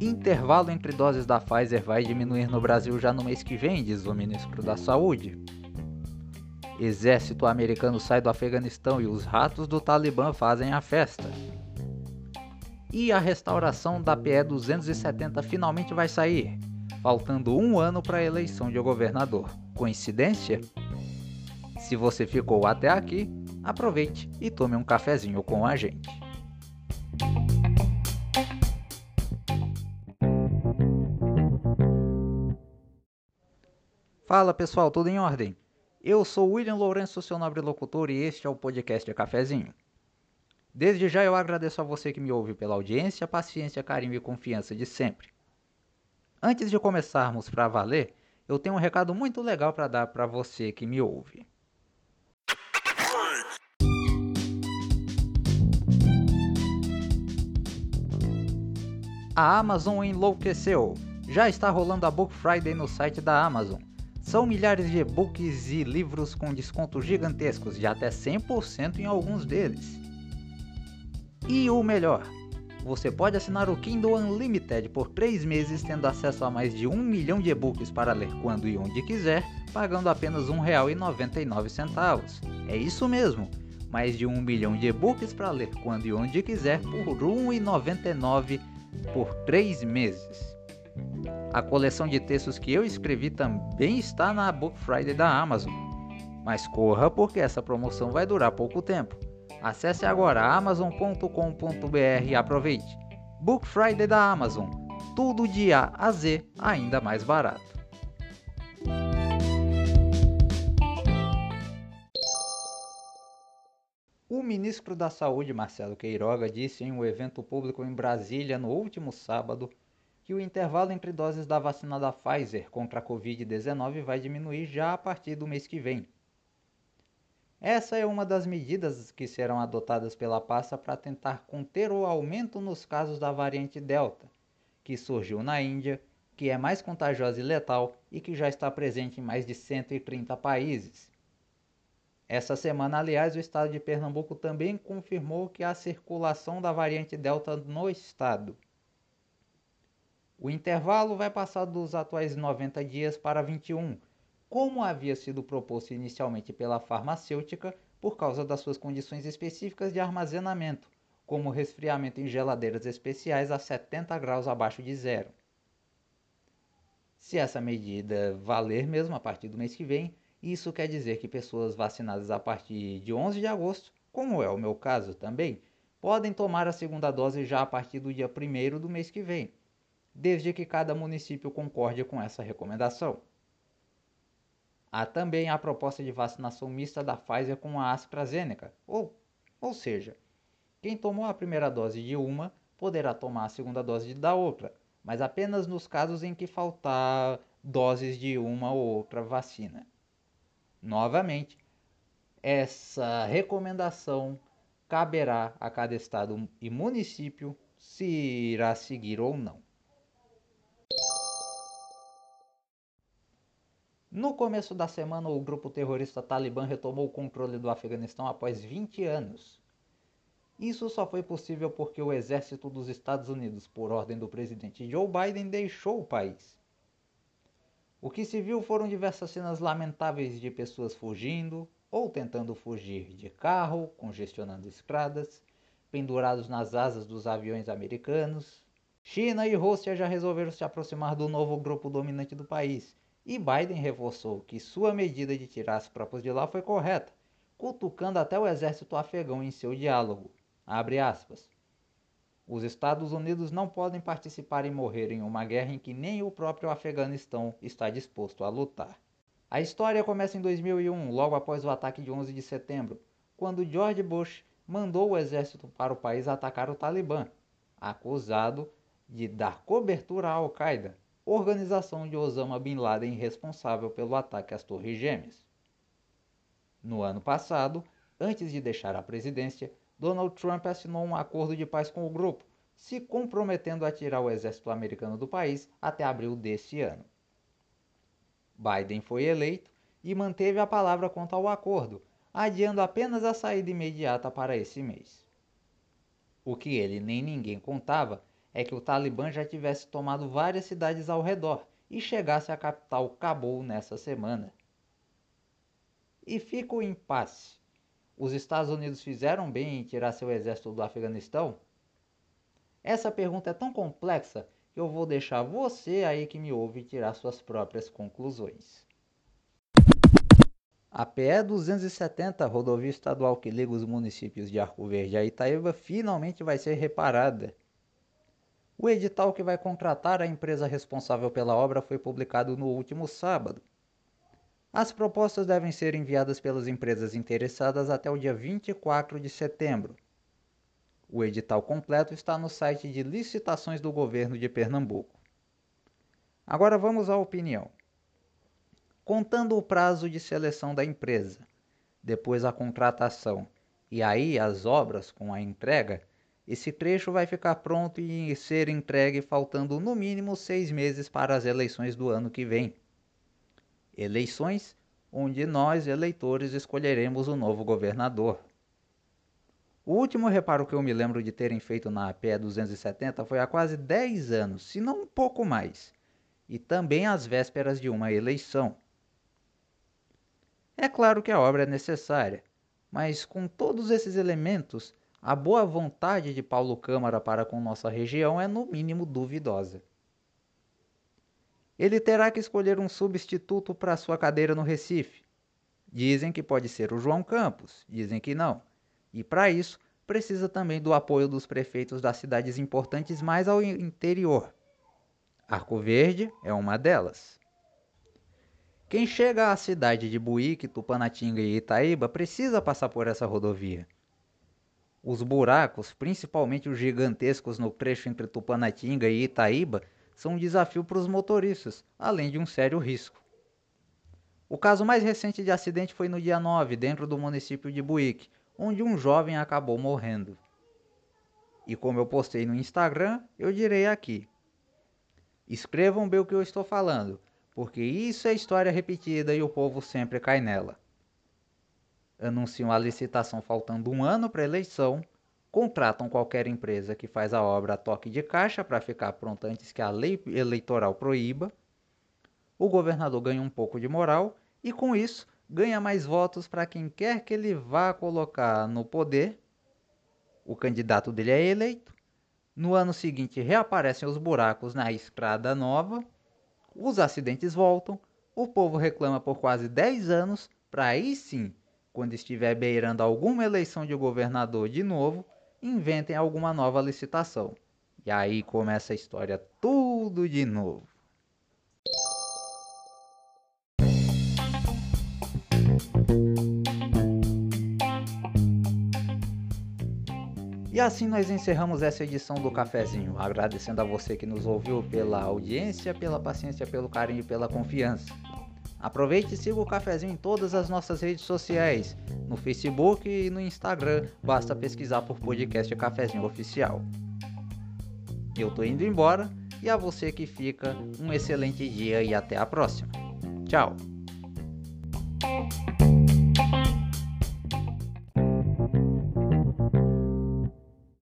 Intervalo entre doses da Pfizer vai diminuir no Brasil já no mês que vem, diz o ministro da Saúde. Exército americano sai do Afeganistão e os ratos do Talibã fazem a festa. E a restauração da PE 270 finalmente vai sair, faltando um ano para a eleição de governador. Coincidência? Se você ficou até aqui, aproveite e tome um cafezinho com a gente. Fala pessoal, tudo em ordem? Eu sou William Lourenço, seu nobre locutor, e este é o podcast Cafezinho. Desde já eu agradeço a você que me ouve pela audiência, paciência, carinho e confiança de sempre. Antes de começarmos para valer, eu tenho um recado muito legal para dar para você que me ouve. A Amazon enlouqueceu. Já está rolando a Book Friday no site da Amazon. São milhares de e-books e livros com descontos gigantescos de até 100% em alguns deles. E o melhor, você pode assinar o Kindle Unlimited por 3 meses, tendo acesso a mais de 1 milhão de e-books para ler quando e onde quiser, pagando apenas R$ 1,99. É isso mesmo, mais de 1 milhão de e-books para ler quando e onde quiser por R$ 1,99 por 3 meses. A coleção de textos que eu escrevi também está na Book Friday da Amazon. Mas corra porque essa promoção vai durar pouco tempo. Acesse agora amazon.com.br e aproveite. Book Friday da Amazon. Tudo de A a Z ainda mais barato. Ministro da Saúde, Marcelo Queiroga, disse em um evento público em Brasília no último sábado que o intervalo entre doses da vacina da Pfizer contra a Covid-19 vai diminuir já a partir do mês que vem. Essa é uma das medidas que serão adotadas pela pasta para tentar conter o aumento nos casos da variante Delta, que surgiu na Índia, que é mais contagiosa e letal e que já está presente em mais de 130 países. Essa semana, aliás, o estado de Pernambuco também confirmou que há circulação da variante Delta no estado. O intervalo vai passar dos atuais 90 dias para 21 como havia sido proposto inicialmente pela farmacêutica por causa das suas condições específicas de armazenamento, como resfriamento em geladeiras especiais a 70 graus abaixo de zero. Se essa medida valer mesmo a partir do mês que vem, isso quer dizer que pessoas vacinadas a partir de 11 de agosto, como é o meu caso também, podem tomar a segunda dose já a partir do dia 1 do mês que vem, desde que cada município concorde com essa recomendação. Há também a proposta de vacinação mista da Pfizer com a AstraZeneca, ou, ou seja, quem tomou a primeira dose de uma poderá tomar a segunda dose da outra, mas apenas nos casos em que faltar doses de uma ou outra vacina. Novamente, essa recomendação caberá a cada estado e município se irá seguir ou não. No começo da semana, o grupo terrorista Talibã retomou o controle do Afeganistão após 20 anos. Isso só foi possível porque o exército dos Estados Unidos, por ordem do presidente Joe Biden, deixou o país. O que se viu foram diversas cenas lamentáveis de pessoas fugindo ou tentando fugir de carro, congestionando estradas, pendurados nas asas dos aviões americanos. China e Rússia já resolveram se aproximar do novo grupo dominante do país e Biden reforçou que sua medida de tirar as tropas de lá foi correta, cutucando até o exército afegão em seu diálogo. Os Estados Unidos não podem participar e morrer em uma guerra em que nem o próprio Afeganistão está disposto a lutar. A história começa em 2001, logo após o ataque de 11 de setembro, quando George Bush mandou o exército para o país atacar o Talibã, acusado de dar cobertura à Al-Qaeda organização de Osama Bin Laden responsável pelo ataque às Torres Gêmeas. No ano passado, antes de deixar a presidência, Donald Trump assinou um acordo de paz com o grupo, se comprometendo a tirar o exército americano do país até abril deste ano. Biden foi eleito e manteve a palavra quanto ao acordo, adiando apenas a saída imediata para esse mês. O que ele nem ninguém contava é que o Talibã já tivesse tomado várias cidades ao redor e chegasse à capital Cabul nessa semana. E fica o impasse. Os Estados Unidos fizeram bem em tirar seu exército do Afeganistão? Essa pergunta é tão complexa que eu vou deixar você aí que me ouve tirar suas próprias conclusões. A PE 270, rodovia estadual que liga os municípios de Arco Verde a Itaíba, finalmente vai ser reparada. O edital que vai contratar a empresa responsável pela obra foi publicado no último sábado. As propostas devem ser enviadas pelas empresas interessadas até o dia 24 de setembro. O edital completo está no site de licitações do governo de Pernambuco. Agora vamos à opinião contando o prazo de seleção da empresa, depois a contratação e aí as obras com a entrega, esse trecho vai ficar pronto e ser entregue faltando no mínimo seis meses para as eleições do ano que vem. Eleições onde nós, eleitores, escolheremos o novo governador. O último reparo que eu me lembro de terem feito na APE 270 foi há quase 10 anos, se não um pouco mais, e também às vésperas de uma eleição. É claro que a obra é necessária, mas com todos esses elementos, a boa vontade de Paulo Câmara para com nossa região é no mínimo duvidosa. Ele terá que escolher um substituto para sua cadeira no Recife. Dizem que pode ser o João Campos, dizem que não. E para isso, precisa também do apoio dos prefeitos das cidades importantes mais ao interior. Arco Verde é uma delas. Quem chega à cidade de Buíque, Tupanatinga e Itaíba precisa passar por essa rodovia. Os buracos, principalmente os gigantescos no trecho entre Tupanatinga e Itaíba, são um desafio para os motoristas, além de um sério risco. O caso mais recente de acidente foi no dia 9, dentro do município de Buíque, onde um jovem acabou morrendo. E como eu postei no Instagram, eu direi aqui. Escrevam bem o que eu estou falando porque isso é história repetida e o povo sempre cai nela. Anunciam a licitação faltando um ano para a eleição, contratam qualquer empresa que faz a obra a toque de caixa para ficar pronta antes que a lei eleitoral proíba. O governador ganha um pouco de moral e, com isso, ganha mais votos para quem quer que ele vá colocar no poder. O candidato dele é eleito. No ano seguinte, reaparecem os buracos na estrada nova os acidentes voltam, o povo reclama por quase 10 anos, para aí sim, quando estiver beirando alguma eleição de governador de novo, inventem alguma nova licitação. E aí começa a história tudo de novo. E assim nós encerramos essa edição do Cafezinho, agradecendo a você que nos ouviu pela audiência, pela paciência, pelo carinho e pela confiança. Aproveite e siga o Cafezinho em todas as nossas redes sociais, no Facebook e no Instagram, basta pesquisar por podcast Cafezinho Oficial. Eu tô indo embora e a você que fica, um excelente dia e até a próxima. Tchau!